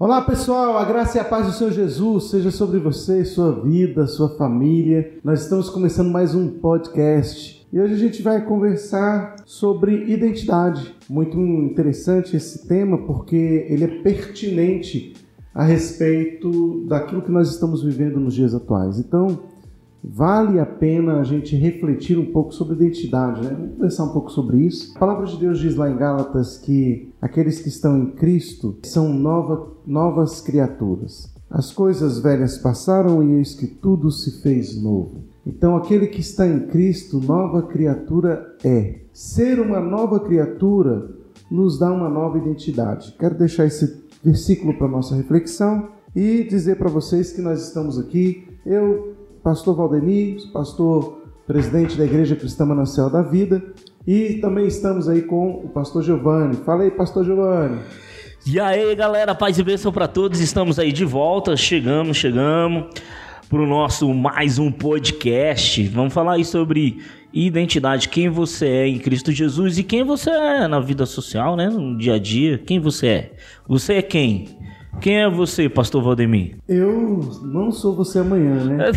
Olá pessoal, a graça e a paz do Senhor Jesus seja sobre você, sua vida, sua família. Nós estamos começando mais um podcast e hoje a gente vai conversar sobre identidade. Muito interessante esse tema porque ele é pertinente a respeito daquilo que nós estamos vivendo nos dias atuais. Então, Vale a pena a gente refletir um pouco sobre identidade, né? Vamos conversar um pouco sobre isso. A palavra de Deus diz lá em Gálatas que aqueles que estão em Cristo são nova, novas criaturas. As coisas velhas passaram e eis que tudo se fez novo. Então, aquele que está em Cristo, nova criatura é. Ser uma nova criatura nos dá uma nova identidade. Quero deixar esse versículo para nossa reflexão e dizer para vocês que nós estamos aqui. Eu pastor Valdemir, pastor presidente da Igreja Cristã Manancial da Vida, e também estamos aí com o pastor Giovanni. Fala aí, pastor Giovanni. E aí, galera, paz e bênção para todos. Estamos aí de volta, chegamos, chegamos para o nosso mais um podcast. Vamos falar aí sobre identidade, quem você é em Cristo Jesus e quem você é na vida social, né, no dia a dia. Quem você é? Você é quem? Quem é você, pastor Valdemir? Eu não sou você amanhã, né?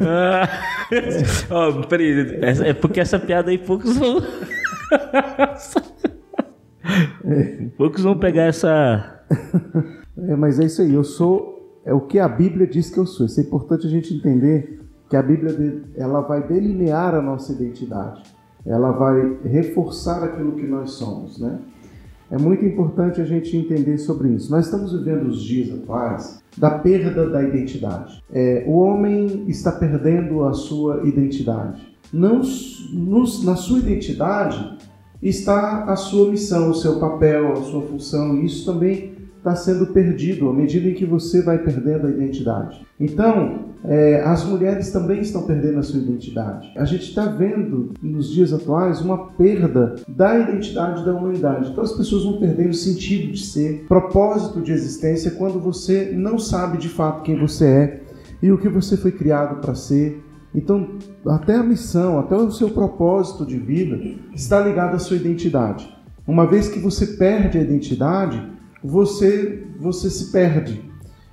ah, oh, peraí, é porque essa piada aí poucos vão. poucos vão pegar essa. É, mas é isso aí, eu sou. É o que a Bíblia diz que eu sou. Isso é importante a gente entender que a Bíblia ela vai delinear a nossa identidade ela vai reforçar aquilo que nós somos, né? É muito importante a gente entender sobre isso. Nós estamos vivendo os dias atuais da perda da identidade. É, o homem está perdendo a sua identidade. Não, no, na sua identidade está a sua missão, o seu papel, a sua função. Isso também está sendo perdido à medida em que você vai perdendo a identidade. Então, é, as mulheres também estão perdendo a sua identidade. A gente está vendo nos dias atuais uma perda da identidade da humanidade. Então as pessoas vão perdendo o sentido de ser, propósito de existência, quando você não sabe de fato quem você é e o que você foi criado para ser. Então, até a missão, até o seu propósito de vida está ligado à sua identidade. Uma vez que você perde a identidade, você você se perde.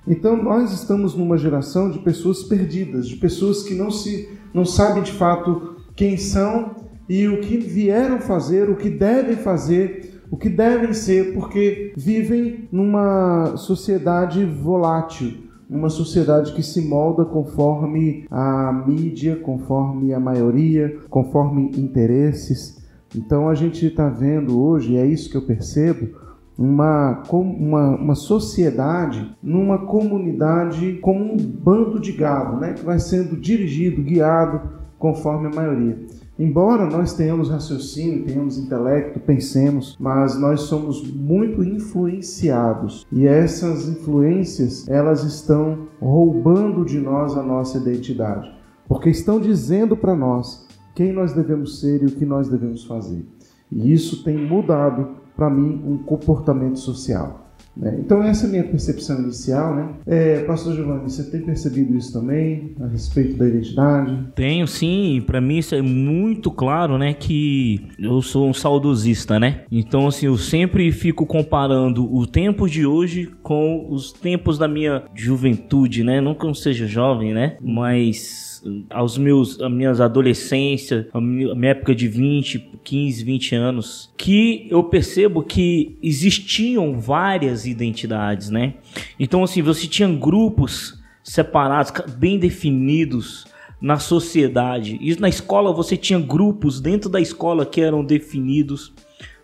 Então nós estamos numa geração de pessoas perdidas, de pessoas que não se não sabem de fato quem são e o que vieram fazer, o que devem fazer, o que devem ser, porque vivem numa sociedade volátil, uma sociedade que se molda conforme a mídia, conforme a maioria, conforme interesses. Então a gente está vendo hoje, e é isso que eu percebo, uma, uma, uma sociedade numa comunidade como um bando de gado, né, que vai sendo dirigido, guiado conforme a maioria. Embora nós tenhamos raciocínio, tenhamos intelecto, pensemos, mas nós somos muito influenciados e essas influências elas estão roubando de nós a nossa identidade, porque estão dizendo para nós quem nós devemos ser e o que nós devemos fazer. E isso tem mudado para mim, um comportamento social. Né? Então, essa é a minha percepção inicial. Né? É, Pastor Giovanni, você tem percebido isso também a respeito da identidade? Tenho sim, para mim isso é muito claro, né? Que eu sou um saudosista, né? Então, assim, eu sempre fico comparando o tempo de hoje com os tempos da minha juventude, né? Não que eu seja jovem, né? Mas aos meus, a minhas adolescência, a minha época de 20, 15, 20 anos, que eu percebo que existiam várias identidades, né? Então, assim, você tinha grupos separados, bem definidos na sociedade. E na escola você tinha grupos dentro da escola que eram definidos.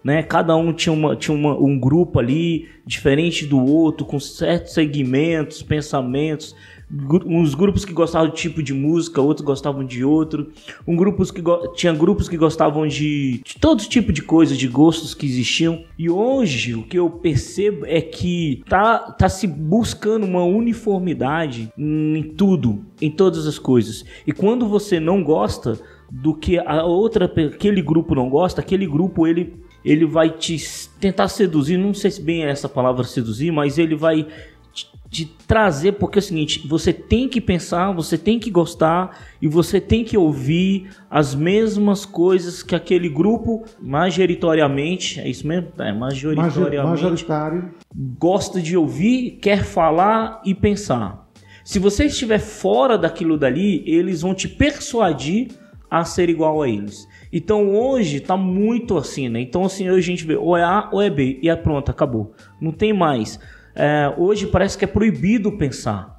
Né? Cada um tinha, uma, tinha uma, um grupo ali diferente do outro, com certos segmentos, pensamentos uns grupos que gostavam de tipo de música, outros gostavam de outro. Um grupos que tinha grupos que gostavam de, de todo tipo de coisa, de gostos que existiam. E hoje o que eu percebo é que tá, tá se buscando uma uniformidade em tudo, em todas as coisas. E quando você não gosta do que a outra aquele grupo não gosta, aquele grupo ele ele vai te tentar seduzir, não sei se bem é essa palavra seduzir, mas ele vai de trazer, porque é o seguinte, você tem que pensar, você tem que gostar e você tem que ouvir as mesmas coisas que aquele grupo majoritariamente, é isso mesmo? É, majoritariamente Majoritário. gosta de ouvir, quer falar e pensar. Se você estiver fora daquilo dali, eles vão te persuadir a ser igual a eles. Então hoje tá muito assim, né? Então assim, hoje a gente vê ou é A ou é B e é pronto, acabou. Não tem mais. É, hoje parece que é proibido pensar.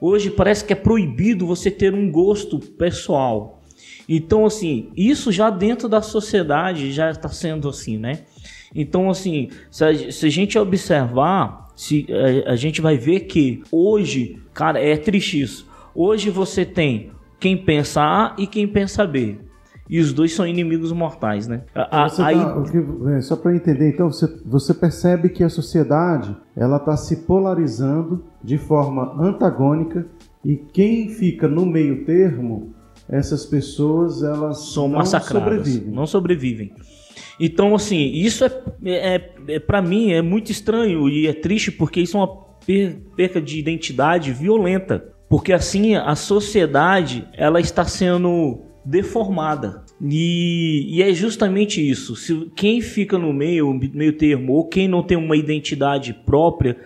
Hoje parece que é proibido você ter um gosto pessoal. Então, assim, isso já dentro da sociedade já está sendo assim, né? Então, assim, se a, se a gente observar, se, a, é, a gente vai ver que hoje, cara, é triste isso. Hoje você tem quem pensa A e quem pensa B. E os dois são inimigos mortais, né? A, tá, aí... é, só para entender, então, você, você percebe que a sociedade ela está se polarizando de forma antagônica e quem fica no meio termo, essas pessoas elas são não massacradas, sobrevivem. não sobrevivem. Então, assim, isso é, é, é para mim é muito estranho e é triste porque isso é uma perca de identidade violenta, porque assim a sociedade ela está sendo deformada. E, e, é justamente isso. Se quem fica no meio, meio termo, ou quem não tem uma identidade própria,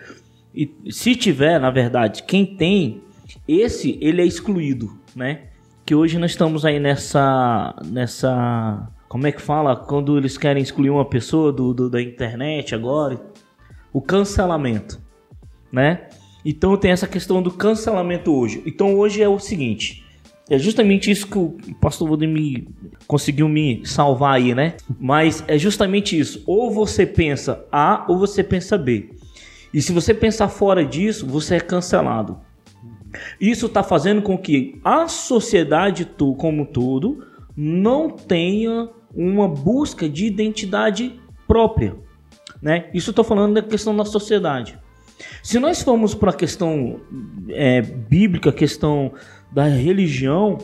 e se tiver, na verdade, quem tem, esse ele é excluído, né? Que hoje nós estamos aí nessa nessa como é que fala quando eles querem excluir uma pessoa do, do da internet agora, o cancelamento, né? Então tem essa questão do cancelamento hoje. Então hoje é o seguinte, é justamente isso que o pastor Valdemir conseguiu me salvar aí, né? Mas é justamente isso. Ou você pensa A ou você pensa B. E se você pensar fora disso, você é cancelado. Isso está fazendo com que a sociedade como todo não tenha uma busca de identidade própria. Né? Isso estou falando da questão da sociedade. Se nós formos para a questão é, bíblica, questão da religião,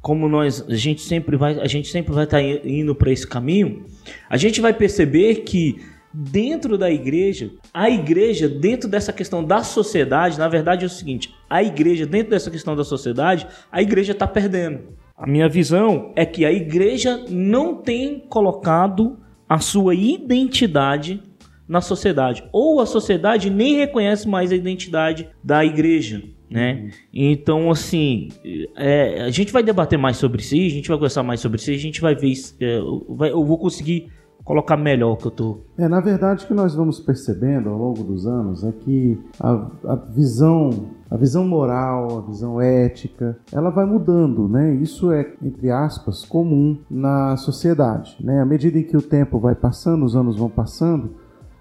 como nós a gente sempre vai a gente sempre vai estar tá indo para esse caminho, a gente vai perceber que dentro da igreja, a igreja dentro dessa questão da sociedade, na verdade é o seguinte, a igreja dentro dessa questão da sociedade, a igreja está perdendo. A minha visão é que a igreja não tem colocado a sua identidade na sociedade, ou a sociedade nem reconhece mais a identidade da igreja né? Então, assim, é, a gente vai debater mais sobre si, a gente vai conversar mais sobre si, a gente vai ver, é, vai, eu vou conseguir colocar melhor o que eu tô. É, na verdade, o que nós vamos percebendo ao longo dos anos é que a, a visão a visão moral, a visão ética, ela vai mudando, né? Isso é, entre aspas, comum na sociedade, né? À medida em que o tempo vai passando, os anos vão passando,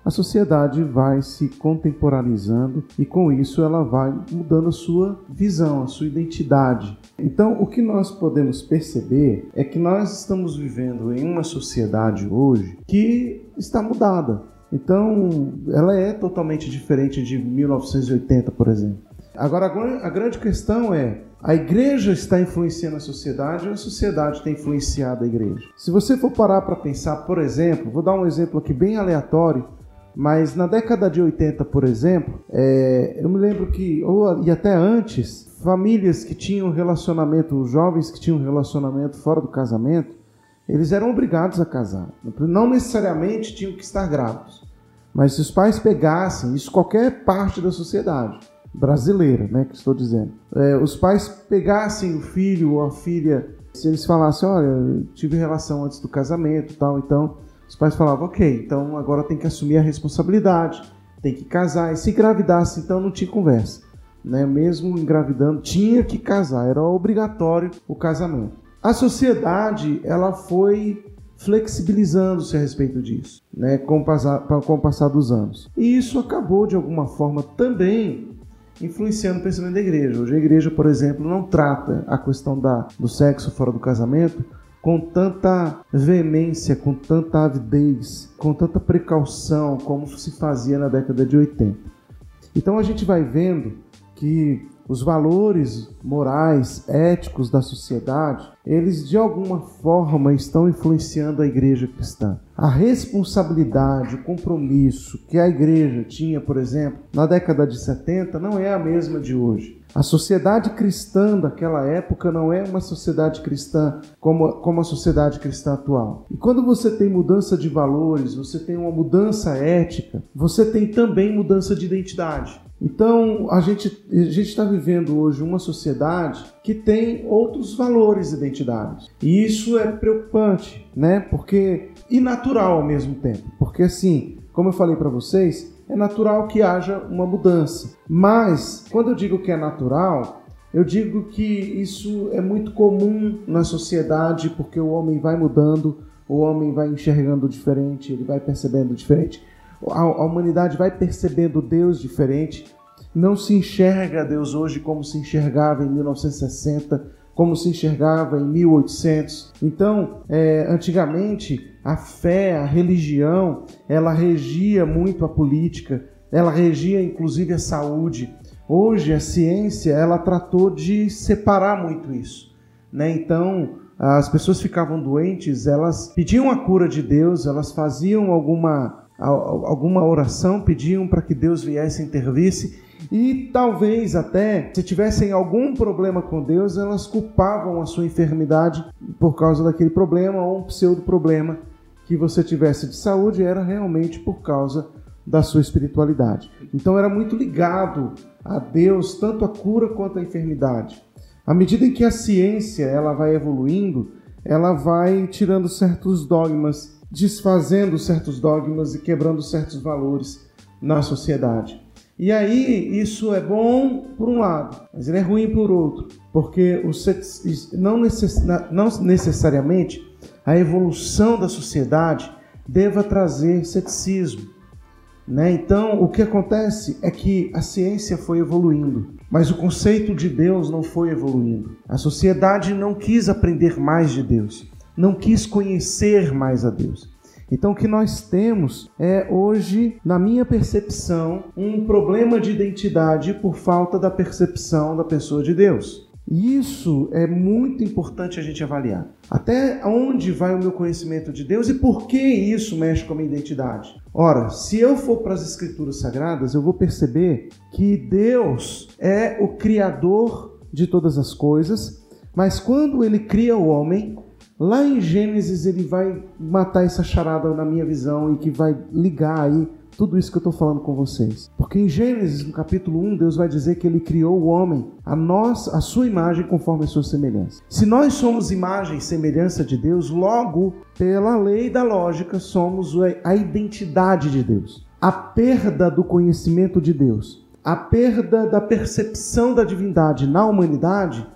a sociedade vai se contemporaneizando e com isso ela vai mudando a sua visão, a sua identidade. Então, o que nós podemos perceber é que nós estamos vivendo em uma sociedade hoje que está mudada. Então, ela é totalmente diferente de 1980, por exemplo. Agora, a grande questão é: a igreja está influenciando a sociedade ou a sociedade tem influenciado a igreja? Se você for parar para pensar, por exemplo, vou dar um exemplo aqui bem aleatório, mas na década de 80, por exemplo, é, eu me lembro que, ou, e até antes, famílias que tinham relacionamento, jovens que tinham relacionamento fora do casamento, eles eram obrigados a casar. Não necessariamente tinham que estar grávidos. Mas se os pais pegassem, isso qualquer parte da sociedade brasileira, né, que estou dizendo, é, os pais pegassem o filho ou a filha, se eles falassem, olha, tive relação antes do casamento, tal, então os pais falavam, ok, então agora tem que assumir a responsabilidade, tem que casar. E se engravidasse, então não tinha conversa. Né? Mesmo engravidando, tinha que casar, era obrigatório o casamento. A sociedade ela foi flexibilizando-se a respeito disso, né, com, o passar, com o passar dos anos. E isso acabou, de alguma forma, também influenciando o pensamento da igreja. Hoje a igreja, por exemplo, não trata a questão da, do sexo fora do casamento com tanta veemência, com tanta avidez, com tanta precaução como se fazia na década de 80. Então a gente vai vendo que os valores morais, éticos da sociedade, eles de alguma forma estão influenciando a igreja cristã. a responsabilidade, o compromisso que a igreja tinha, por exemplo, na década de 70, não é a mesma de hoje. A sociedade cristã daquela época não é uma sociedade cristã como, como a sociedade cristã atual. E quando você tem mudança de valores, você tem uma mudança ética, você tem também mudança de identidade. Então, a gente a está vivendo hoje uma sociedade que tem outros valores identitários. E isso é preocupante, né? Porque e natural ao mesmo tempo. Porque assim, como eu falei para vocês, é natural que haja uma mudança. Mas quando eu digo que é natural, eu digo que isso é muito comum na sociedade porque o homem vai mudando, o homem vai enxergando diferente, ele vai percebendo diferente. A, humanidade vai percebendo Deus diferente. Não se enxerga Deus hoje como se enxergava em 1960, como se enxergava em 1800. Então, é, antigamente, a fé, a religião, ela regia muito a política, ela regia inclusive a saúde. Hoje, a ciência, ela tratou de separar muito isso. Né? Então, as pessoas ficavam doentes, elas pediam a cura de Deus, elas faziam alguma, alguma oração, pediam para que Deus viesse e intervisse e talvez até, se tivessem algum problema com Deus, elas culpavam a sua enfermidade por causa daquele problema ou um pseudo problema que você tivesse de saúde era realmente por causa da sua espiritualidade. Então era muito ligado a Deus, tanto a cura quanto a enfermidade. À medida em que a ciência ela vai evoluindo, ela vai tirando certos dogmas, desfazendo certos dogmas e quebrando certos valores na sociedade. E aí isso é bom por um lado, mas ele é ruim por outro, porque o não, necess, não necessariamente a evolução da sociedade deva trazer ceticismo. Né? Então, o que acontece é que a ciência foi evoluindo, mas o conceito de Deus não foi evoluindo. A sociedade não quis aprender mais de Deus, não quis conhecer mais a Deus. Então, o que nós temos é hoje, na minha percepção, um problema de identidade por falta da percepção da pessoa de Deus. E isso é muito importante a gente avaliar. Até onde vai o meu conhecimento de Deus e por que isso mexe com a minha identidade? Ora, se eu for para as Escrituras Sagradas, eu vou perceber que Deus é o Criador de todas as coisas, mas quando ele cria o homem, Lá em Gênesis ele vai matar essa charada na minha visão e que vai ligar aí tudo isso que eu estou falando com vocês. Porque em Gênesis, no capítulo 1, Deus vai dizer que ele criou o homem, a nós, a sua imagem conforme a sua semelhança. Se nós somos imagem e semelhança de Deus, logo, pela lei da lógica, somos a identidade de Deus. A perda do conhecimento de Deus, a perda da percepção da divindade na humanidade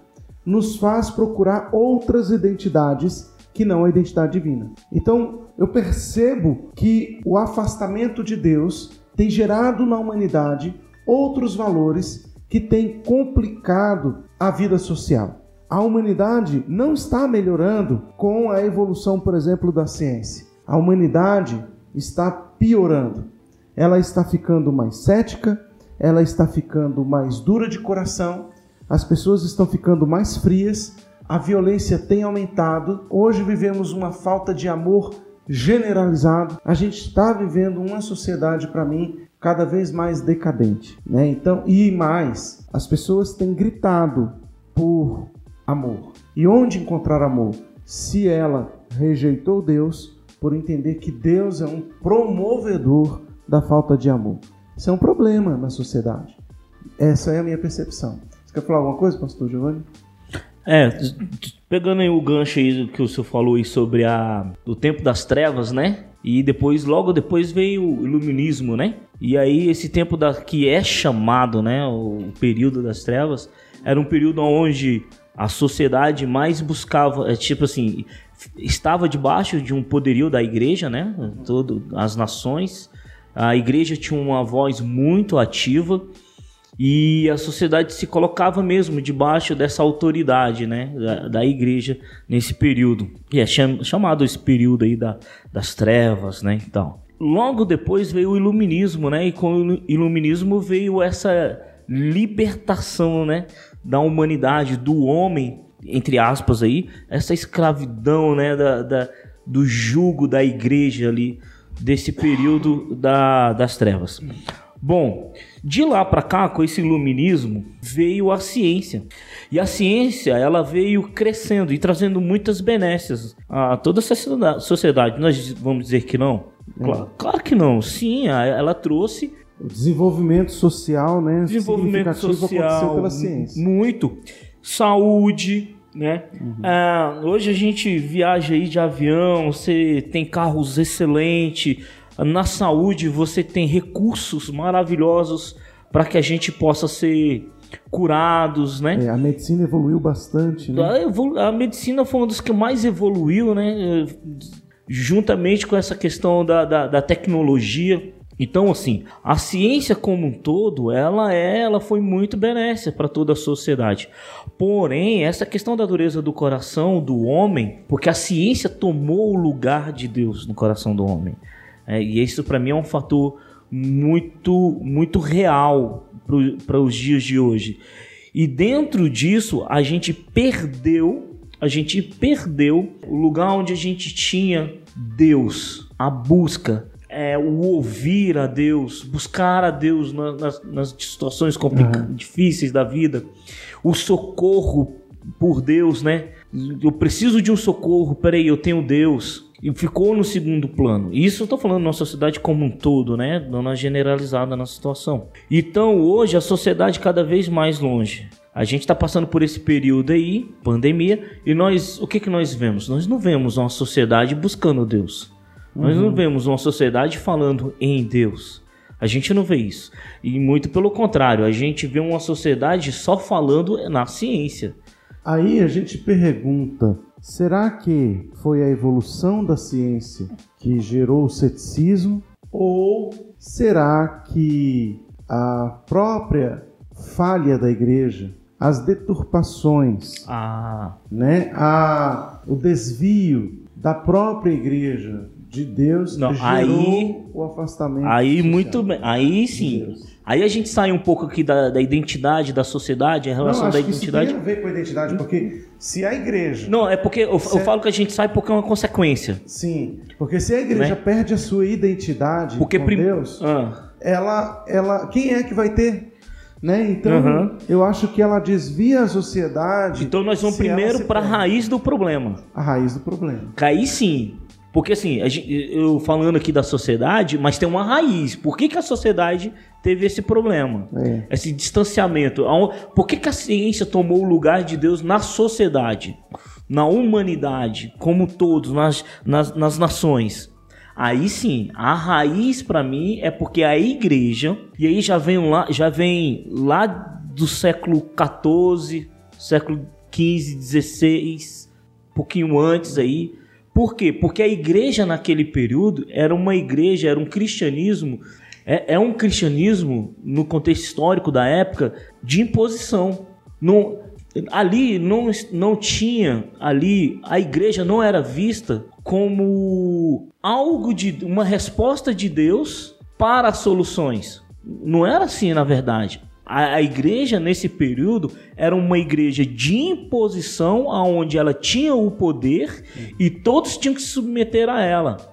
nos faz procurar outras identidades que não a identidade divina. Então, eu percebo que o afastamento de Deus tem gerado na humanidade outros valores que têm complicado a vida social. A humanidade não está melhorando com a evolução, por exemplo, da ciência. A humanidade está piorando. Ela está ficando mais cética, ela está ficando mais dura de coração as pessoas estão ficando mais frias, a violência tem aumentado. Hoje vivemos uma falta de amor generalizado. A gente está vivendo uma sociedade, para mim, cada vez mais decadente, né? Então, e mais, as pessoas têm gritado por amor. E onde encontrar amor? Se ela rejeitou Deus por entender que Deus é um promovedor da falta de amor. Isso é um problema na sociedade. Essa é a minha percepção. Você quer falar alguma coisa, pastor Giovanni? É, pegando aí o gancho aí que o senhor falou aí sobre a, o tempo das trevas, né? E depois, logo depois veio o iluminismo, né? E aí esse tempo da, que é chamado, né, o período das trevas, era um período onde a sociedade mais buscava, é, tipo assim, estava debaixo de um poderio da igreja, né? Todo, as nações. A igreja tinha uma voz muito ativa e a sociedade se colocava mesmo debaixo dessa autoridade, né, da, da igreja nesse período. E é cham, chamado esse período aí da, das trevas, né, então. Logo depois veio o iluminismo, né, e com o iluminismo veio essa libertação, né, da humanidade, do homem, entre aspas aí, essa escravidão, né, da, da do jugo da igreja ali, desse período da, das trevas. Bom, de lá para cá, com esse iluminismo, veio a ciência. E a ciência, ela veio crescendo e trazendo muitas benesses a toda essa sociedade. Nós vamos dizer que não? Claro, claro que não. Sim, ela trouxe o desenvolvimento social, né? Desenvolvimento social pela ciência. Muito. Saúde, né? Uhum. Ah, hoje a gente viaja aí de avião, você tem carros excelentes. Na saúde você tem recursos maravilhosos para que a gente possa ser curados, né? É, a medicina evoluiu bastante, né? A, a, medicina foi uma das que mais evoluiu, né? Juntamente com essa questão da, da, da tecnologia. Então, assim, a ciência como um todo, ela é, ela foi muito benéfica para toda a sociedade. Porém, essa questão da dureza do coração do homem, porque a ciência tomou o lugar de Deus no coração do homem. É, e isso para mim é um fator muito, muito real para os dias de hoje. E dentro disso, a gente perdeu, a gente perdeu o lugar onde a gente tinha Deus, a busca, é, o ouvir a Deus, buscar a Deus nas, nas situações uhum. difíceis da vida, o socorro por Deus, né? Eu preciso de um socorro, peraí, eu tenho Deus. E ficou no segundo plano. Isso eu estou falando na sociedade como um todo, né? Dando generalizada na situação. Então hoje a sociedade cada vez mais longe. A gente está passando por esse período aí, pandemia, e nós, o que que nós vemos? Nós não vemos uma sociedade buscando Deus. Nós não uhum. vemos uma sociedade falando em Deus. A gente não vê isso. E muito pelo contrário, a gente vê uma sociedade só falando na ciência. Aí a gente pergunta: será que foi a evolução da ciência que gerou o ceticismo? Ou será que a própria falha da igreja, as deturpações, ah. né, a, o desvio da própria igreja de Deus Não, aí, o afastamento. Aí muito bem, aí sim. Aí a gente sai um pouco aqui da, da identidade da sociedade, a relação Não, da identidade. isso tem a ver com a identidade, porque se a igreja. Não, é porque eu, eu falo que a gente sai porque é uma consequência. Sim, porque se a igreja né? perde a sua identidade porque com prim... Deus, ah. ela, ela, quem é que vai ter? Né? Então, uhum. eu acho que ela desvia a sociedade. Então, nós vamos primeiro para a raiz do problema. A raiz do problema. Cair sim. Porque assim, eu falando aqui da sociedade, mas tem uma raiz. Por que, que a sociedade teve esse problema? É. Esse distanciamento. Por que, que a ciência tomou o lugar de Deus na sociedade? Na humanidade, como todos, nas, nas, nas nações. Aí sim, a raiz para mim é porque a igreja, e aí já vem lá, já vem lá do século 14, século 15, 16, um pouquinho antes aí, por quê? Porque a igreja naquele período era uma igreja, era um cristianismo, é, é um cristianismo, no contexto histórico da época, de imposição. Não, ali não, não tinha, ali a igreja não era vista como algo de uma resposta de Deus para soluções. Não era assim, na verdade. A, a, igreja nesse período era uma igreja de imposição, aonde ela tinha o poder e todos tinham que se submeter a ela.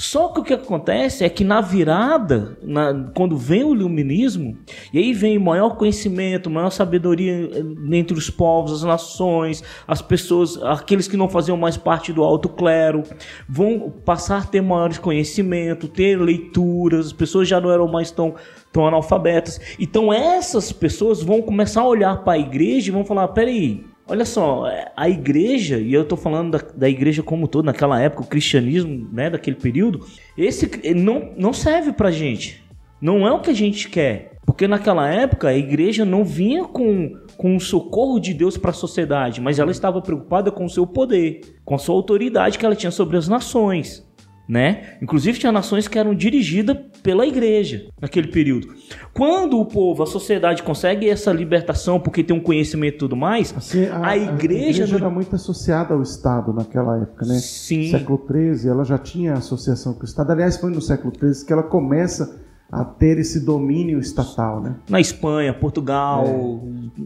Só que o que acontece é que na virada, na, quando vem o iluminismo, e aí vem maior conhecimento, maior sabedoria entre os povos, as nações, as pessoas, aqueles que não faziam mais parte do alto clero, vão passar a ter maiores conhecimento, ter leituras, as pessoas já não eram mais tão, tão analfabetas. Então essas pessoas vão começar a olhar para a igreja e vão falar: peraí, Olha só, a igreja, e eu estou falando da, da, igreja como todo, naquela época, o cristianismo, né, daquele período, esse não, não serve pra gente. Não é o que a gente quer. Porque naquela época a igreja não vinha com, com o socorro de Deus para a sociedade, mas ela estava preocupada com o seu poder, com a sua autoridade que ela tinha sobre as nações né? Inclusive tinha nações que eram dirigidas pela igreja naquele período. Quando o povo, a sociedade consegue essa libertação porque tem um conhecimento e tudo mais, assim, a, a, igreja, a igreja era muito associada ao Estado naquela época, né? Sim. Século XIII, ela já tinha associação com o Estado. Aliás, foi no século XIII que ela começa a ter esse domínio estatal, né? Na Espanha, Portugal,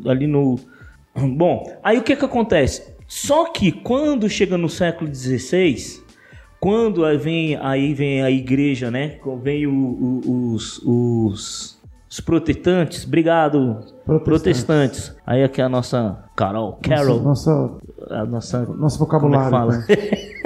é. ali no Bom, aí o que que acontece? Só que quando chega no século XVI, quando vem aí vem a igreja, né? Vem o, o, os, os, os protestantes, obrigado, protestantes. protestantes. Aí aqui é a nossa Carol, Carol, nossa, a nossa, nosso vocabulário. Como é? Né?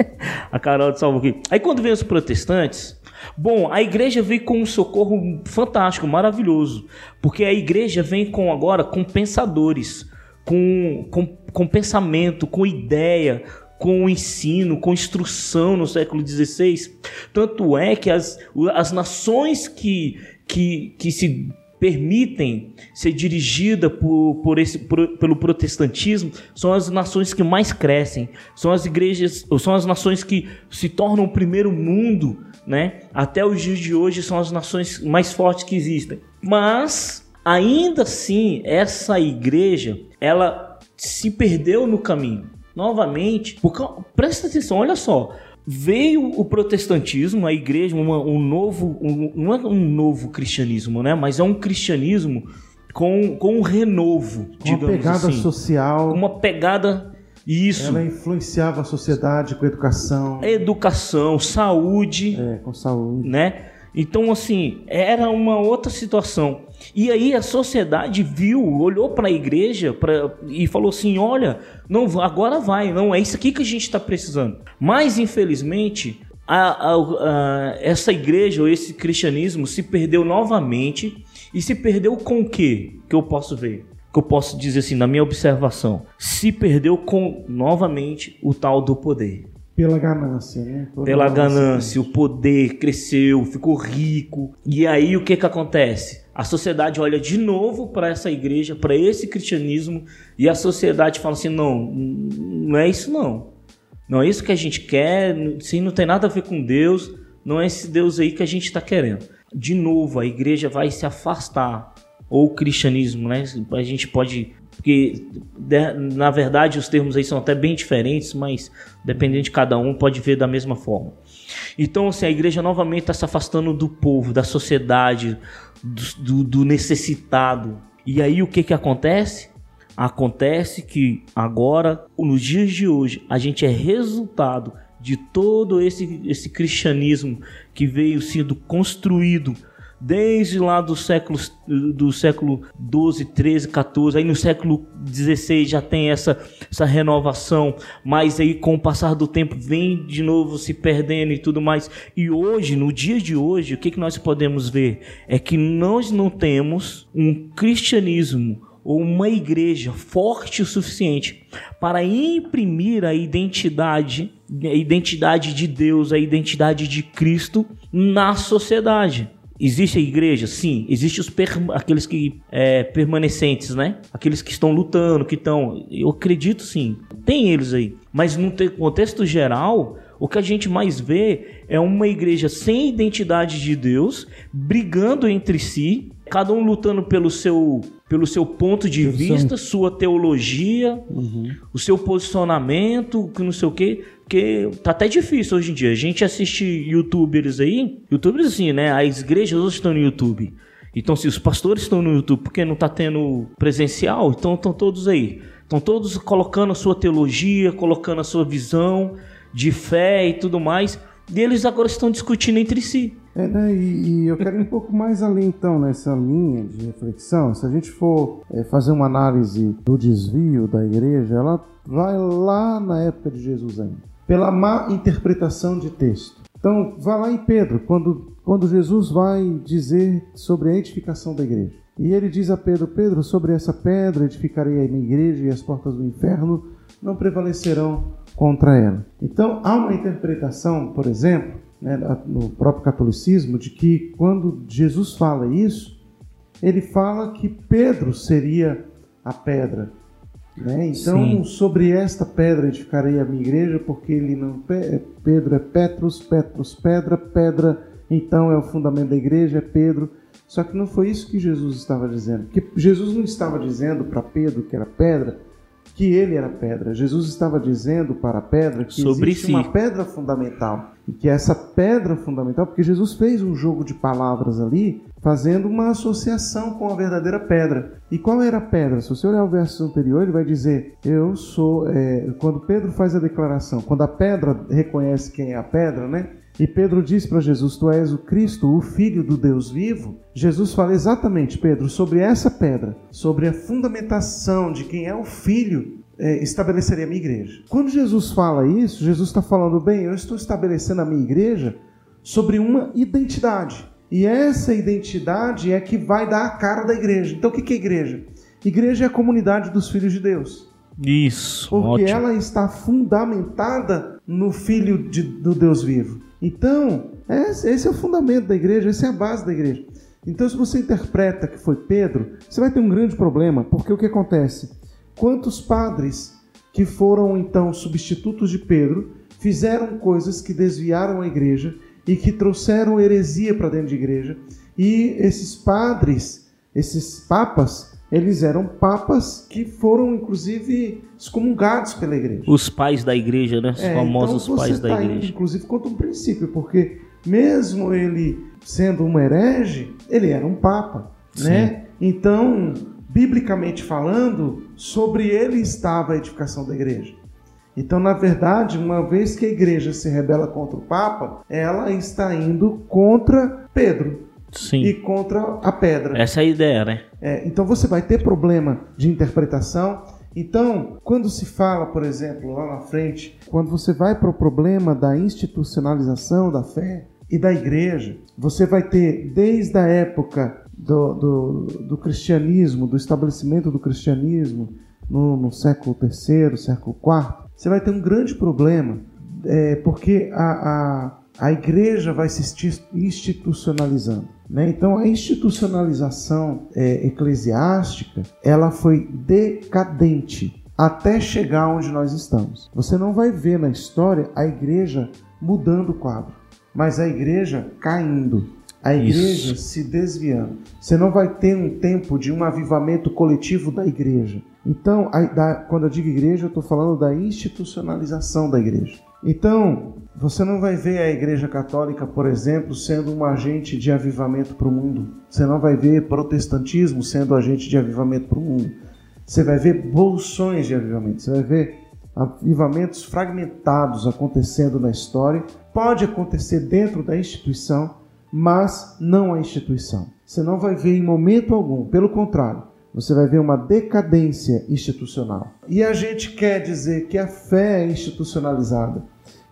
a Carol de Salvo aqui. Aí quando vem os protestantes, Bom, a igreja vem com um socorro fantástico, maravilhoso, porque a igreja vem com agora com pensadores, com, com, com pensamento, com ideia, com ensino, com instrução no século XVI. Tanto é que as, as nações que, que, que se permitem ser dirigidas por, por esse, por, pelo protestantismo são as nações que mais crescem, são as igrejas, são as nações que se tornam o primeiro mundo, né? Até os dias de hoje são as nações mais fortes que existem. Mas ainda assim, essa igreja, ela se perdeu no caminho novamente, porque presta atenção, olha só, veio o protestantismo, a igreja, uma, um novo, um, não é um novo cristianismo, né? Mas é um cristianismo com, com um renovo, uma pegada assim, social, uma pegada isso. Ela influenciava a sociedade com educação, educação, saúde, é, com saúde, né? Então assim era uma outra situação. E aí a sociedade viu, olhou para a igreja pra, e falou assim: olha, não agora vai, não é isso aqui que a gente está precisando. Mas infelizmente a, a, a, essa igreja ou esse cristianismo se perdeu novamente e se perdeu com o quê? Que eu posso ver, que eu posso dizer assim na minha observação, se perdeu com novamente o tal do poder. Pela ganância, né? Por Pela ganância, o poder cresceu, ficou rico. E aí o que que acontece? A sociedade olha de novo para essa igreja, para esse cristianismo, e a sociedade fala assim: não, não é isso não. Não é isso que a gente quer, sim, não tem nada a ver com Deus, não é esse Deus aí que a gente está querendo. De novo, a igreja vai se afastar, ou o cristianismo, né? A gente pode porque na verdade os termos aí são até bem diferentes, mas dependendo de cada um pode ver da mesma forma. Então, assim, a igreja novamente está se afastando do povo, da sociedade, do, do, necessitado. E aí o que, que acontece? Acontece que agora, nos dias de hoje, a gente é resultado de todo esse, esse cristianismo que veio sendo construído desde lá do século do século 12, 13, 14, aí no século 16 já tem essa essa renovação, mas aí com o passar do tempo vem de novo se perdendo e tudo mais. E hoje, no dia de hoje, o que que nós podemos ver é que nós não temos um cristianismo ou uma igreja forte o suficiente para imprimir a identidade, a identidade de Deus, a identidade de Cristo na sociedade. Existe a igreja? Sim. Existe os aqueles que é, permanecentes, né? Aqueles que estão lutando, que estão. Eu acredito sim. Tem eles aí. Mas no contexto geral, o que a gente mais vê é uma igreja sem identidade de Deus, brigando entre si, cada um lutando pelo seu pelo seu ponto de vista, sua teologia, uhum. o seu posicionamento, que não sei o quê. Porque tá até difícil hoje em dia. A gente assiste youtubers aí, youtubers assim, né? As igrejas hoje estão no YouTube. Então, se os pastores estão no YouTube, porque não tá tendo presencial, então estão todos aí. Estão todos colocando a sua teologia, colocando a sua visão de fé e tudo mais. E eles agora estão discutindo entre si. É, né? E, e, eu quero ir um pouco mais além, então, nessa linha de reflexão. Se a gente for é, fazer uma análise do desvio da igreja, ela vai lá na época de Jesus ainda pela má interpretação de texto. Então, vá lá em Pedro, quando, quando Jesus vai dizer sobre a edificação da igreja. E ele diz a Pedro: Pedro, sobre essa pedra edificarei a minha igreja e as portas do inferno não prevalecerão contra ela. Então, há uma interpretação, por exemplo, né, no próprio catolicismo, de que quando Jesus fala isso, ele fala que Pedro seria a pedra né? Então, Sim. sobre esta pedra edificarei a minha igreja, porque ele não Pedro é Petrus, Petrus pedra, pedra então é o fundamento da igreja, é Pedro. Só que não foi isso que Jesus estava dizendo. Que Jesus não estava dizendo para Pedro, que era pedra, que ele era pedra. Jesus estava dizendo para a pedra que Sobre existe si. uma pedra fundamental. E que essa pedra fundamental, porque Jesus fez um jogo de palavras ali, fazendo uma associação com a verdadeira pedra. E qual era a pedra? Se você olhar o verso anterior, ele vai dizer: Eu sou. é, quando Pedro faz a declaração, quando a pedra reconhece quem é a pedra, né? E Pedro diz para Jesus: Tu és o Cristo, o Filho do Deus vivo. Jesus fala exatamente, Pedro, sobre essa pedra, sobre a fundamentação de quem é o Filho, é, estabeleceria a minha igreja. Quando Jesus fala isso, Jesus está falando, bem, eu estou estabelecendo a minha igreja sobre uma identidade. E essa identidade é que vai dar a cara da igreja. Então o que que é igreja? Igreja é a comunidade dos filhos de Deus. Isso, Porque ótimo. ela está fundamentada no Filho de- do Deus vivo. Então, esse, esse é o fundamento da igreja, essa é a base da igreja. Então, se você interpreta que foi Pedro, você vai ter um grande problema, porque o que acontece? Quantos padres que foram então substitutos de Pedro fizeram coisas que desviaram a igreja e que trouxeram heresia para dentro de igreja? E esses padres, esses papas, eles eram papas que foram inclusive excomungados pela igreja. Os pais da igreja, né? Os É, famosos então pais da tá indo, igreja. inclusive, contra um princípio, porque mesmo ele sendo um herege, ele era um papa, né? Então, biblicamente falando, sobre ele estava a edificação da igreja. Então, na verdade, uma vez que a igreja se rebela contra o papa, ela está indo contra Pedro Sim. e contra a pedra. Essa é a ideia, né? É, então você vai ter problema de interpretação. Então, quando se fala, por exemplo, lá na frente, quando você vai para o problema da institucionalização da fé e da igreja, você vai ter desde a época do, do, do cristianismo, do estabelecimento do cristianismo no, no século III, século IV, você vai ter um grande problema, é, porque a, a, a igreja vai se institucionalizando. Né? Então, a institucionalização é, eclesiástica ela foi decadente até chegar onde nós estamos. Você não vai ver na história a igreja mudando o quadro, mas a igreja caindo, a igreja Isso. se desviando. Você não vai ter um tempo de um avivamento coletivo da igreja. Então, a- da- quando eu digo igreja, eu estou falando da institucionalização da igreja. Então, você não vai ver a Igreja Católica, por exemplo, sendo um agente de avivamento para o mundo. Você não vai ver protestantismo sendo agente de avivamento para o mundo. Você vai ver bolsões de avivamento. Você vai ver avivamentos fragmentados acontecendo na história. Pode acontecer dentro da instituição, mas não a instituição. Você não vai ver em momento algum. Pelo contrário, você vai ver uma decadência institucional. E a gente quer dizer que a fé é institucionalizada.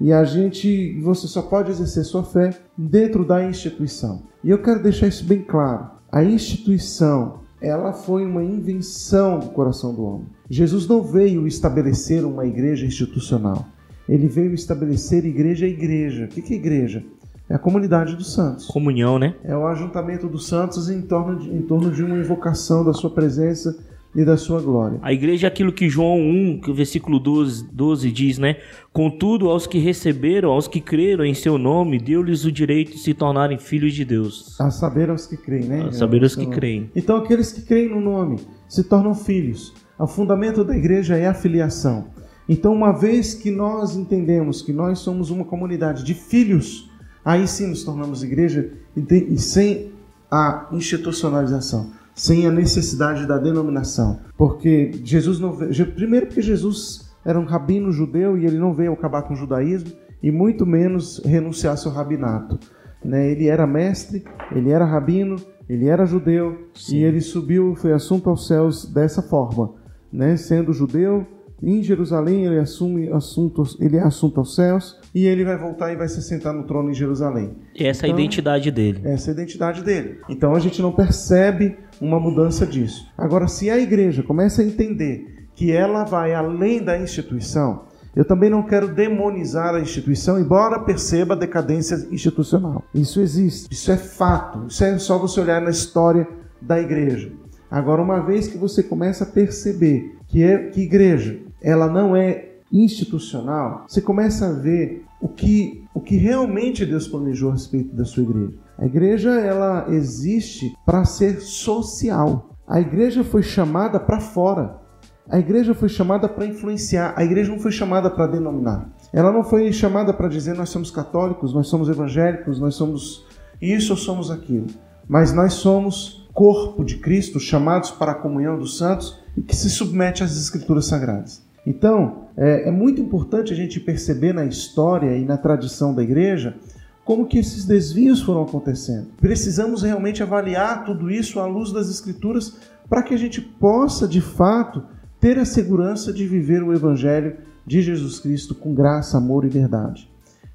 E a gente, você só pode exercer sua fé dentro da instituição. E eu quero deixar isso bem claro. A instituição, ela foi uma invenção do coração do homem. Jesus não veio estabelecer uma igreja institucional. Ele veio estabelecer igreja a igreja. O que é igreja? É a comunidade dos santos. Comunhão, né? É o ajuntamento dos santos em torno de, em torno de uma invocação da sua presença e da sua glória. A igreja é aquilo que João 1, que o versículo 12, 12 diz, né? Contudo, aos que receberam, aos que creram em seu nome, deu-lhes o direito de se tornarem filhos de Deus. A saber aos que creem, né? A saber os que Então, creem. Então, aqueles que creem no nome se tornam filhos. O fundamento da igreja é a filiação. Então, uma vez que nós entendemos que nós somos uma comunidade de filhos, aí sim nos tornamos igreja e, sem a institucionalização, sem a necessidade da denominação. Porque Jesus não veio. Primeiro, porque Jesus era um rabino judeu e ele não veio acabar com o judaísmo e muito menos renunciar ao seu rabinato. Né? Ele era mestre, ele era rabino, ele era judeu Sim. e ele subiu, foi assunto aos céus dessa forma, né? Sendo judeu, em Jerusalém ele assume assunto, ele é assunto aos céus e ele vai voltar e vai se sentar no trono em Jerusalém. Essa é a Então- identidade dele. Essa é a identidade dele. Então a gente não percebe uma mudança disso. Agora, se a igreja começa a entender que ela vai além da instituição, eu também não quero demonizar a instituição, embora perceba a decadência institucional. Isso existe, isso é fato. Isso é só você olhar na história da igreja. Agora, uma vez que você começa a perceber que é que igreja, ela não é institucional, você começa a ver o que, o que realmente Deus planejou a respeito da sua igreja. A igreja ela existe para ser social. A igreja foi chamada para fora. A igreja foi chamada para influenciar, a igreja não foi chamada para denominar. Ela não foi chamada para dizer nós somos católicos, nós somos evangélicos, nós somos isso ou somos aquilo. Mas nós somos corpo de Cristo, chamados para a comunhão dos santos e que se submete às escrituras sagradas. Então, é, é muito importante a gente perceber na história e na tradição da igreja como que esses desvios foram acontecendo. Precisamos realmente avaliar tudo isso à luz das escrituras para que a gente possa, de fato, ter a segurança de viver o evangelho de Jesus Cristo com graça, amor e verdade.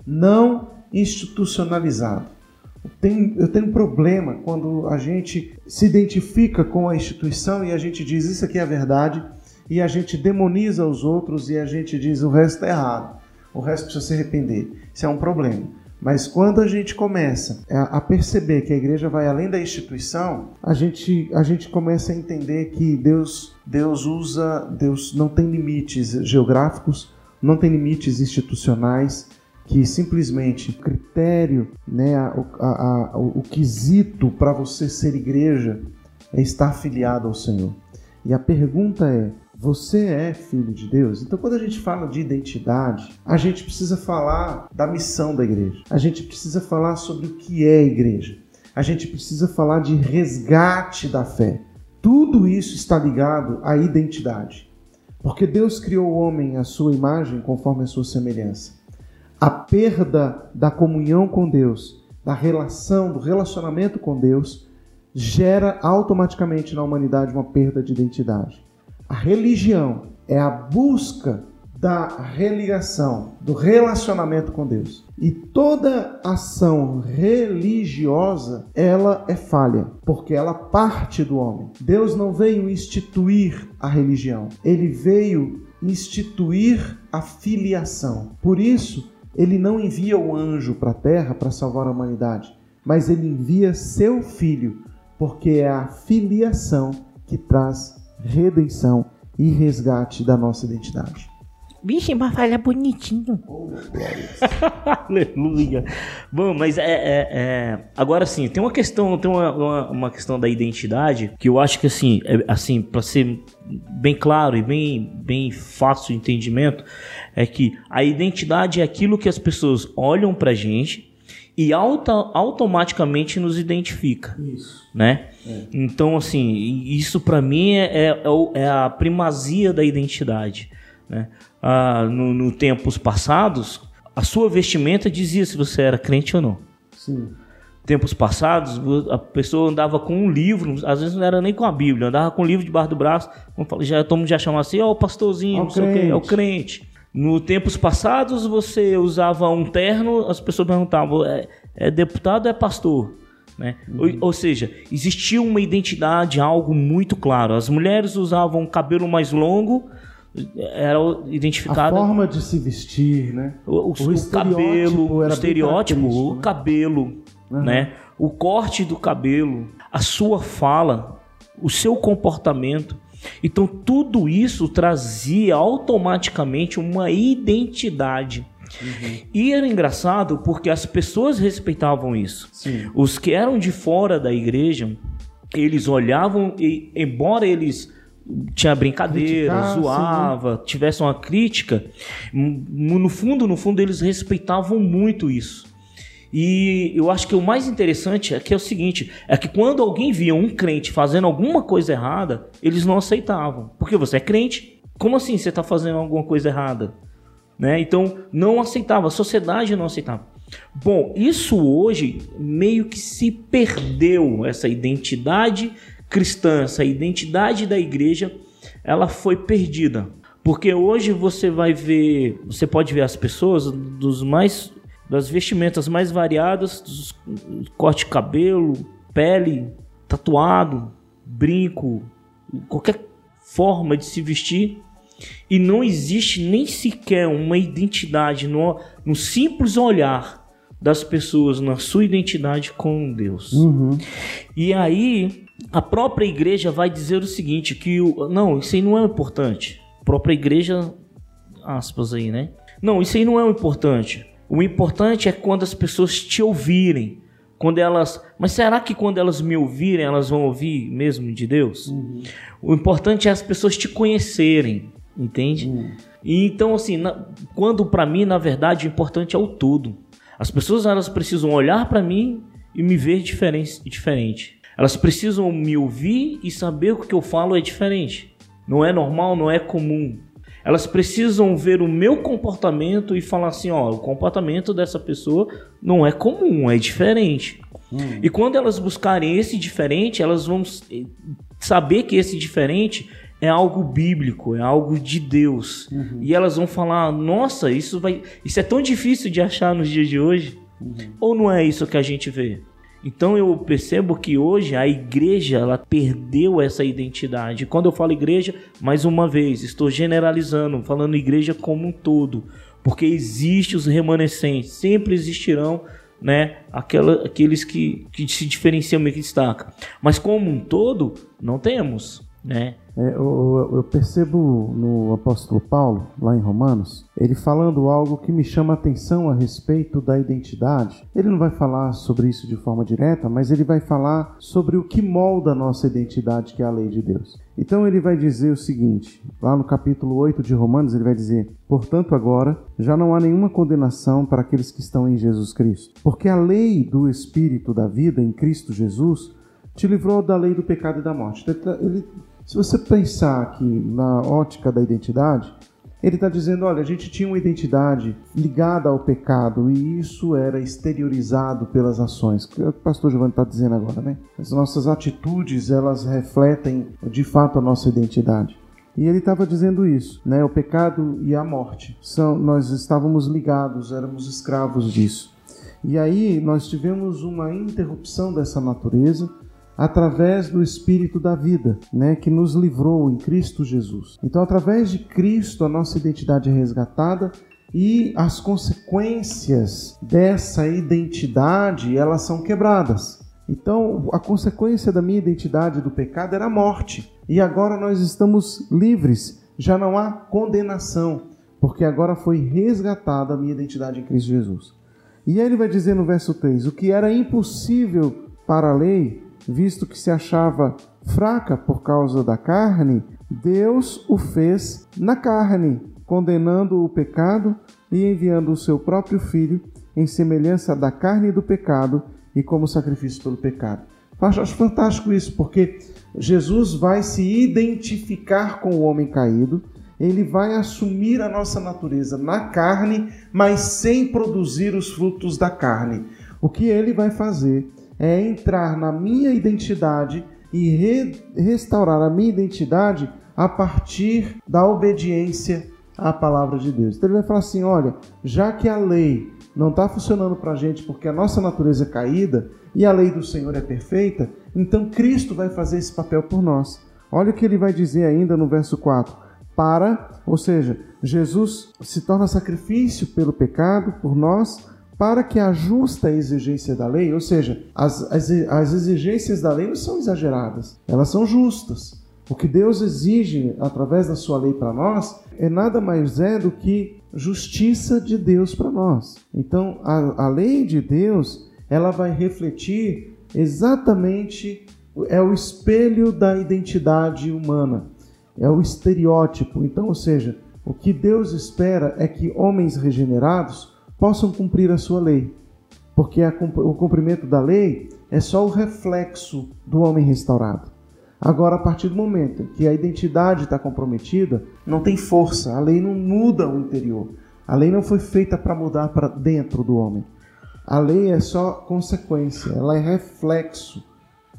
Não institucionalizado. Eu tenho, eu tenho um problema quando a gente se identifica com a instituição e a gente diz isso aqui é a verdade e a gente demoniza os outros e a gente diz o resto é errado, o resto precisa se arrepender. Isso é um problema. Mas quando a gente começa a perceber que a igreja vai além da instituição, a gente, a gente começa a entender que Deus, Deus usa, Deus não tem limites geográficos, não tem limites institucionais, que simplesmente o critério, né, a, a, a, o, quesito para você ser igreja é estar afiliado ao Senhor. E a pergunta é: você é filho de Deus? Então, quando a gente fala de identidade, a gente precisa falar da missão da igreja. A gente precisa falar sobre o que é igreja. A gente precisa falar de resgate da fé. Tudo isso está ligado à identidade. Porque Deus criou o homem à sua imagem, conforme a sua semelhança. A perda da comunhão com Deus, da relação, do relacionamento com Deus, gera automaticamente na humanidade uma perda de identidade. A religião é a busca da religação, do relacionamento com Deus. E toda ação religiosa, ela é falha, porque ela parte do homem. Deus não veio instituir a religião, ele veio instituir a filiação. Por isso, ele não envia o anjo para a terra para salvar a humanidade, mas ele envia seu filho, porque é a filiação que traz redenção e resgate da nossa identidade. Vixe, mas fala bonitinho. Oh, Aleluia. Bom, mas é, é, é, Agora sim, tem uma questão, tem uma, uma, uma, questão da identidade que eu acho que assim, é, assim, para ser bem claro e bem, bem fácil de entendimento, é que a identidade é aquilo que as pessoas olham pra gente e auto, automaticamente nos identifica. Isso. Né? É. Então, assim, isso para mim é, é, é, a primazia da identidade. Né? Ah, no, no tempos passados, a sua vestimenta dizia se você era crente ou não. Sim. Tempos passados, a pessoa andava com um livro, às vezes não era nem com a Bíblia, andava com um livro debaixo do braço, já, todo mundo já chamava assim, ó, oh, o pastorzinho, não sei o quê, é o crente. No tempos passados, você usava um terno, as pessoas perguntavam: é, é deputado ou é pastor? Né? Uhum. Ou, ou, seja, existia uma identidade, algo muito claro. As mulheres usavam cabelo mais longo, era identificada. A forma de se vestir, né? O, o, o cabelo, o estereótipo, o né? cabelo, uhum. né? O corte do cabelo, a sua fala, o seu comportamento. Então tudo isso trazia automaticamente uma identidade. Uhum. E era engraçado porque as pessoas respeitavam isso. Sim. Os que eram de fora da igreja, eles olhavam e, embora eles tinha brincadeira, Criticar, zoava, sim. tivesse uma crítica, no fundo, no fundo eles respeitavam muito isso. E eu acho que o mais interessante é que é o seguinte: é que quando alguém via um crente fazendo alguma coisa errada, eles não aceitavam. Porque você é crente. Como assim você está fazendo alguma coisa errada? Né? Então não aceitava, a sociedade não aceitava. Bom, isso hoje meio que se perdeu, essa identidade cristã, essa identidade da igreja, ela foi perdida. Porque hoje você vai ver, você pode ver as pessoas dos mais das vestimentas mais variadas, corte de cabelo, pele, tatuado, brinco, qualquer forma de se vestir. E não existe nem sequer uma identidade no, no simples olhar das pessoas na sua identidade com Deus. Uhum. E aí a própria igreja vai dizer o seguinte que o, não, isso aí não é importante. A própria igreja aspas aí, né? Não, isso aí não é importante. O importante é quando as pessoas te ouvirem, quando elas. Mas será que quando elas me ouvirem, elas vão ouvir mesmo de Deus? Uhum. O importante é as pessoas te conhecerem, entende? Uhum. E então, assim, na, quando para mim, na verdade, o importante é o todo. As pessoas elas precisam olhar para mim e me ver diferente, diferente. Elas precisam me ouvir e saber que o que eu falo é diferente. Não é normal, não é comum. Elas precisam ver o meu comportamento e falar assim: ó, o comportamento dessa pessoa não é comum, é diferente. Hum. E quando elas buscarem esse diferente, elas vão saber que esse diferente é algo bíblico, é algo de Deus. Uhum. E elas vão falar: nossa, isso, vai, isso é tão difícil de achar nos dias de hoje. Uhum. Ou não é isso que a gente vê? Então eu percebo que hoje a igreja ela perdeu essa identidade. Quando eu falo igreja, mais uma vez, estou generalizando, falando igreja como um todo, porque existe os remanescentes, sempre existirão, né, aquela, aqueles que, que se diferenciam e que destacam. Mas como um todo, não temos, né? É, eu, percebo no apóstolo Paulo, lá em Romanos, ele falando algo que me chama a atenção a respeito da identidade. Ele não vai falar sobre isso de forma direta, mas ele vai falar sobre o que molda a nossa identidade, que é a lei de Deus. Então ele vai dizer o seguinte, lá no capítulo 8 de Romanos, ele vai dizer: Portanto, agora já não há nenhuma condenação para aqueles que estão em Jesus Cristo, porque a lei do Espírito da vida em Cristo Jesus te livrou da lei do pecado e da morte. Ele se você pensar aqui na ótica da identidade, ele está dizendo: olha, a gente tinha uma identidade ligada ao pecado e isso era exteriorizado pelas ações. É o que o pastor Giovanni está dizendo agora, né? As nossas atitudes elas refletem de fato a nossa identidade. E ele estava dizendo isso, né? O pecado e a morte são, nós estávamos ligados, éramos escravos disso. E aí nós tivemos uma interrupção dessa natureza através do Espírito da vida, né, que nos livrou em Cristo Jesus. Então, através de Cristo, a nossa identidade é resgatada e as consequências dessa identidade, elas são quebradas. Então, a consequência da minha identidade do pecado era a morte. E agora nós estamos livres, já não há condenação, porque agora foi resgatada a minha identidade em Cristo Jesus. E aí ele vai dizer no verso 3: o que era impossível para a lei, visto que se achava fraca por causa da carne, Deus o fez na carne, condenando o pecado e enviando o seu próprio filho em semelhança da carne do pecado e como sacrifício pelo pecado. Acho fantástico isso, porque Jesus vai se identificar com o homem caído, ele vai assumir a nossa natureza na carne, mas sem produzir os frutos da carne. O que ele vai fazer é entrar na minha identidade e re restaurar a minha identidade a partir da obediência à palavra de Deus. Então ele vai falar assim: olha, já que a lei não está funcionando para a gente porque a nossa natureza é caída e a lei do Senhor é perfeita, então Cristo vai fazer esse papel por nós. Olha o que ele vai dizer ainda no verso 4. Para, ou seja, Jesus se torna sacrifício pelo pecado por nós para que a justa exigência da lei, ou seja, as, as, as exigências da lei não são exageradas, elas são justas. O que Deus exige através da sua lei para nós é nada mais é do que justiça de Deus para nós. Então, a, a lei de Deus, ela vai refletir exatamente é o espelho da identidade humana, é o estereótipo. Então, ou seja, o que Deus espera é que homens regenerados possam cumprir a sua lei. Porque a, o cumprimento da lei é só o reflexo do homem restaurado. Agora, a partir do momento que a identidade está comprometida, não tem força, a lei não muda o interior. A lei não foi feita para mudar para dentro do homem. A lei é só consequência, ela é reflexo.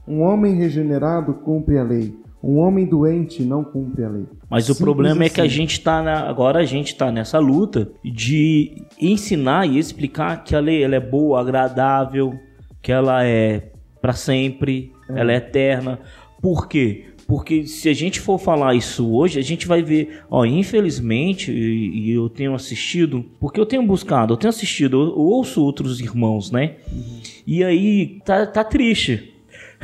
Um homem regenerado cumpre a lei. Um homem doente não cumpre a lei. Mas Simples o problema é que a assim. gente está agora a gente está nessa luta de ensinar e explicar que a lei ela é boa, agradável, que ela é para sempre, é. ela é eterna. Por quê? Porque se a gente for falar isso hoje, a gente vai ver, ó, infelizmente, e, e eu tenho assistido, porque eu tenho buscado, eu tenho assistido, eu, eu ouço outros irmãos, né? Uhum. E aí tá, tá triste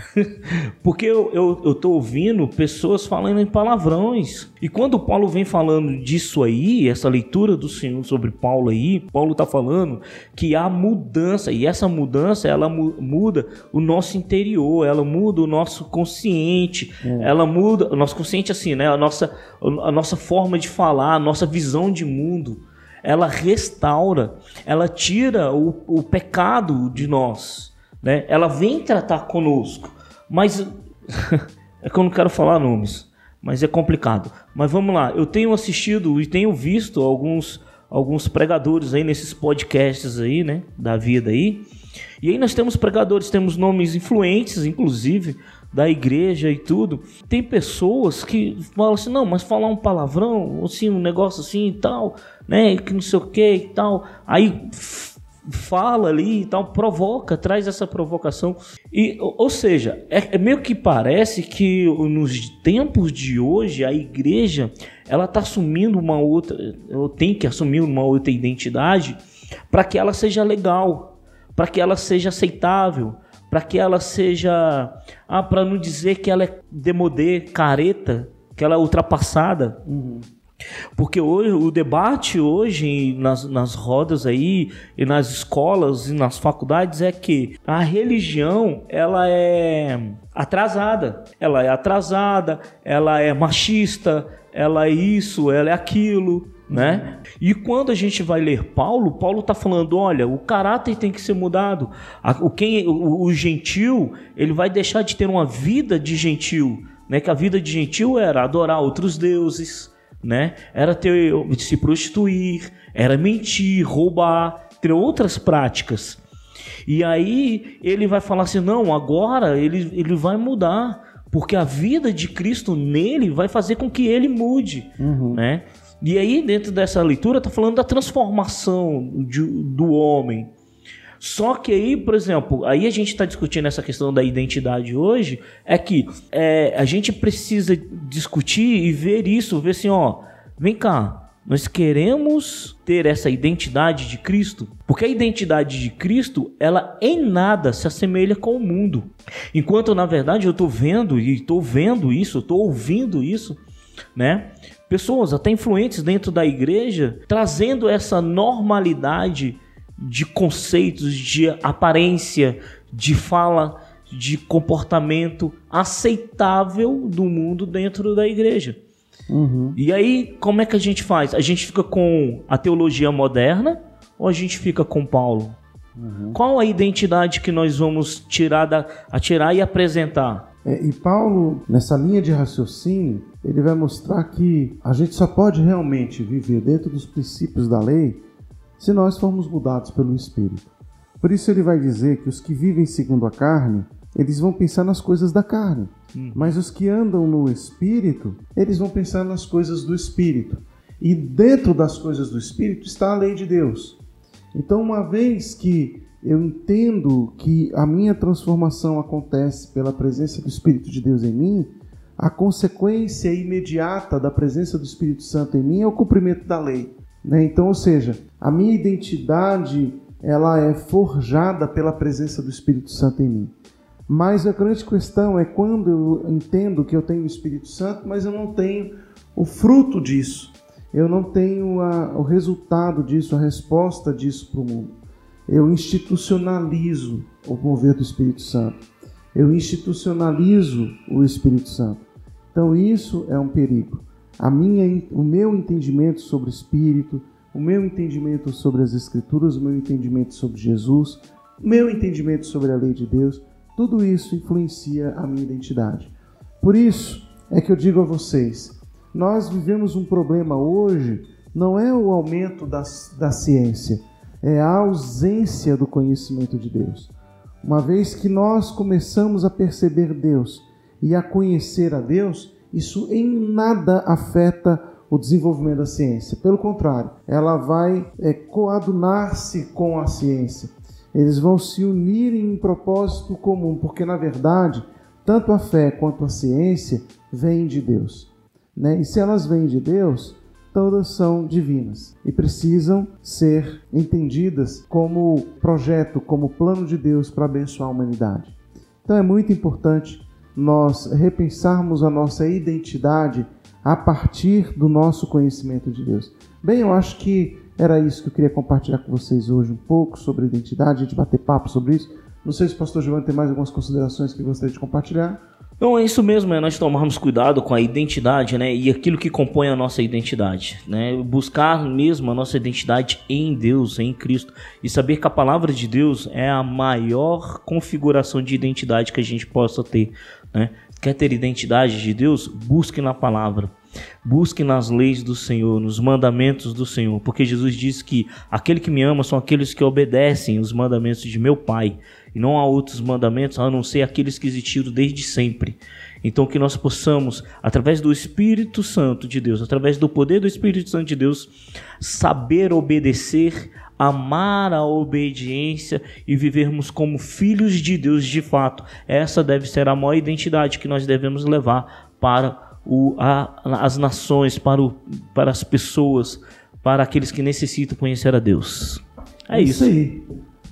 Porque eu, eu, eu tô ouvindo pessoas falando em palavrões. E quando Paulo vem falando disso aí, essa leitura do Senhor sobre Paulo aí, Paulo tá falando que há mudança. E essa mudança, ela muda o nosso interior, ela muda o nosso consciente, é. ela muda o nosso consciente assim, né? A nossa, a nossa forma de falar, a nossa visão de mundo. Ela restaura, ela tira o, o pecado de nós né? Ela vem tratar conosco, mas é que eu não quero falar nomes, mas é complicado. Mas vamos lá, eu tenho assistido e tenho visto alguns alguns pregadores aí nesses podcasts aí, né, da vida aí. E aí nós temos pregadores, temos nomes influentes, inclusive, da igreja e tudo. Tem pessoas que falam assim, não, mas falar um palavrão, assim, um negócio assim e tal, né, que não sei o que e tal. Aí fala ali e tal, provoca, traz essa provocação. E, ou seja, é, é meio que parece que nos tempos de hoje a igreja ela está assumindo uma outra, ou tem que assumir uma outra identidade para que ela seja legal, para que ela seja aceitável, para que ela seja, ah, para não dizer que ela é demodê, careta, que ela é ultrapassada. Uhum. Porque hoje, o debate hoje nas, nas rodas aí, e nas escolas e nas faculdades é que a religião ela é atrasada. Ela é atrasada, ela é machista, ela é isso, ela é aquilo. Né? E quando a gente vai ler Paulo, Paulo está falando, olha, o caráter tem que ser mudado. O, quem, o, o gentil, ele vai deixar de ter uma vida de gentil, né? Que a vida de gentil era adorar outros deuses, né? Era ter, se prostituir, era mentir, roubar, ter outras práticas. E aí ele vai falar assim: não, agora ele, ele vai mudar, porque a vida de Cristo nele vai fazer com que ele mude, uhum. né? E aí, dentro dessa leitura, está falando da transformação de, do homem. Só que aí, por exemplo, aí a gente está discutindo essa questão da identidade hoje, é que é, a gente precisa discutir e ver isso, ver assim, ó, vem cá, nós queremos ter essa identidade de Cristo, porque a identidade de Cristo, ela em nada se assemelha com o mundo. Enquanto na verdade eu estou vendo e estou vendo isso, estou ouvindo isso, né? Pessoas até influentes dentro da igreja trazendo essa normalidade de conceitos, de aparência, de fala, de comportamento aceitável do mundo dentro da igreja. Uhum. E aí, como é que a gente faz? A gente fica com a teologia moderna ou a gente fica com Paulo? Uhum. Qual a identidade que nós vamos tirar, da, tirar e apresentar? É, e Paulo, nessa linha de raciocínio, ele vai mostrar que a gente só pode realmente viver dentro dos princípios da lei se nós formos mudados pelo Espírito. Por isso ele vai dizer que os que vivem segundo a carne, eles vão pensar nas coisas da carne. Hum. Mas os que andam no Espírito, eles vão pensar nas coisas do Espírito. E dentro das coisas do Espírito está a lei de Deus. Então, uma vez que eu entendo que a minha transformação acontece pela presença do Espírito de Deus em mim, a consequência imediata da presença do Espírito Santo em mim é o cumprimento da lei. Né? Então, ou seja, a minha identidade ela é forjada pela presença do Espírito Santo em mim. Mas a grande questão é quando eu entendo que eu tenho o Espírito Santo, mas eu não tenho o fruto disso. Eu não tenho a, o resultado disso, a resposta disso para o mundo. Eu institucionalizo o mover do Espírito Santo. Eu institucionalizo o Espírito Santo. Então isso é um perigo a minha, o meu entendimento sobre o Espírito, o meu entendimento sobre as Escrituras, o meu entendimento sobre Jesus, o meu entendimento sobre a lei de Deus, tudo isso influencia a minha identidade. Por isso é que eu digo a vocês: nós vivemos um problema hoje, não é o aumento da, da ciência, é a ausência do conhecimento de Deus. Uma vez que nós começamos a perceber Deus e a conhecer a Deus, isso em nada afeta o desenvolvimento da ciência. Pelo contrário, ela vai é, coadunar-se com a ciência. Eles vão se unir em um propósito comum, porque na verdade, tanto a fé quanto a ciência vêm de Deus. Né? E se elas vêm de Deus, todas são divinas e precisam ser entendidas como projeto, como plano de Deus para abençoar a humanidade. Então é muito importante nós repensarmos a nossa identidade a partir do nosso conhecimento de Deus. Bem, eu acho que era isso que eu queria compartilhar com vocês hoje, um pouco sobre identidade, a gente bater papo sobre isso. Não sei se o pastor Giovanni tem mais algumas considerações que gostaria de compartilhar. Não, é isso mesmo, é nós tomarmos cuidado com a identidade, né? E aquilo que compõe a nossa identidade, né? Buscar mesmo a nossa identidade em Deus, em Cristo. E saber que a palavra de Deus é a maior configuração de identidade que a gente possa ter, né? Quer ter identidade de Deus? Busque na palavra. Busque nas leis do Senhor, nos mandamentos do Senhor, porque Jesus disse que aquele que me ama são aqueles que obedecem os mandamentos de meu Pai, e não há outros mandamentos a não ser aqueles que existiram desde sempre. Então que nós possamos, através do Espírito Santo de Deus, através do poder do Espírito Santo de Deus, saber obedecer, amar a obediência e vivermos como filhos de Deus de fato. Essa deve ser a maior identidade que nós devemos levar para o, a, as nações, para, o, para as pessoas, para aqueles que necessitam conhecer a Deus. É, é isso. isso aí.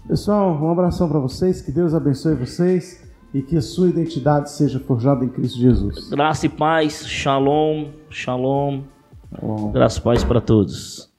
Pessoal, um abração para vocês, que Deus abençoe vocês e que a sua identidade seja forjada em Cristo Jesus. Graça e paz, shalom, shalom. shalom. Graça e paz para todos.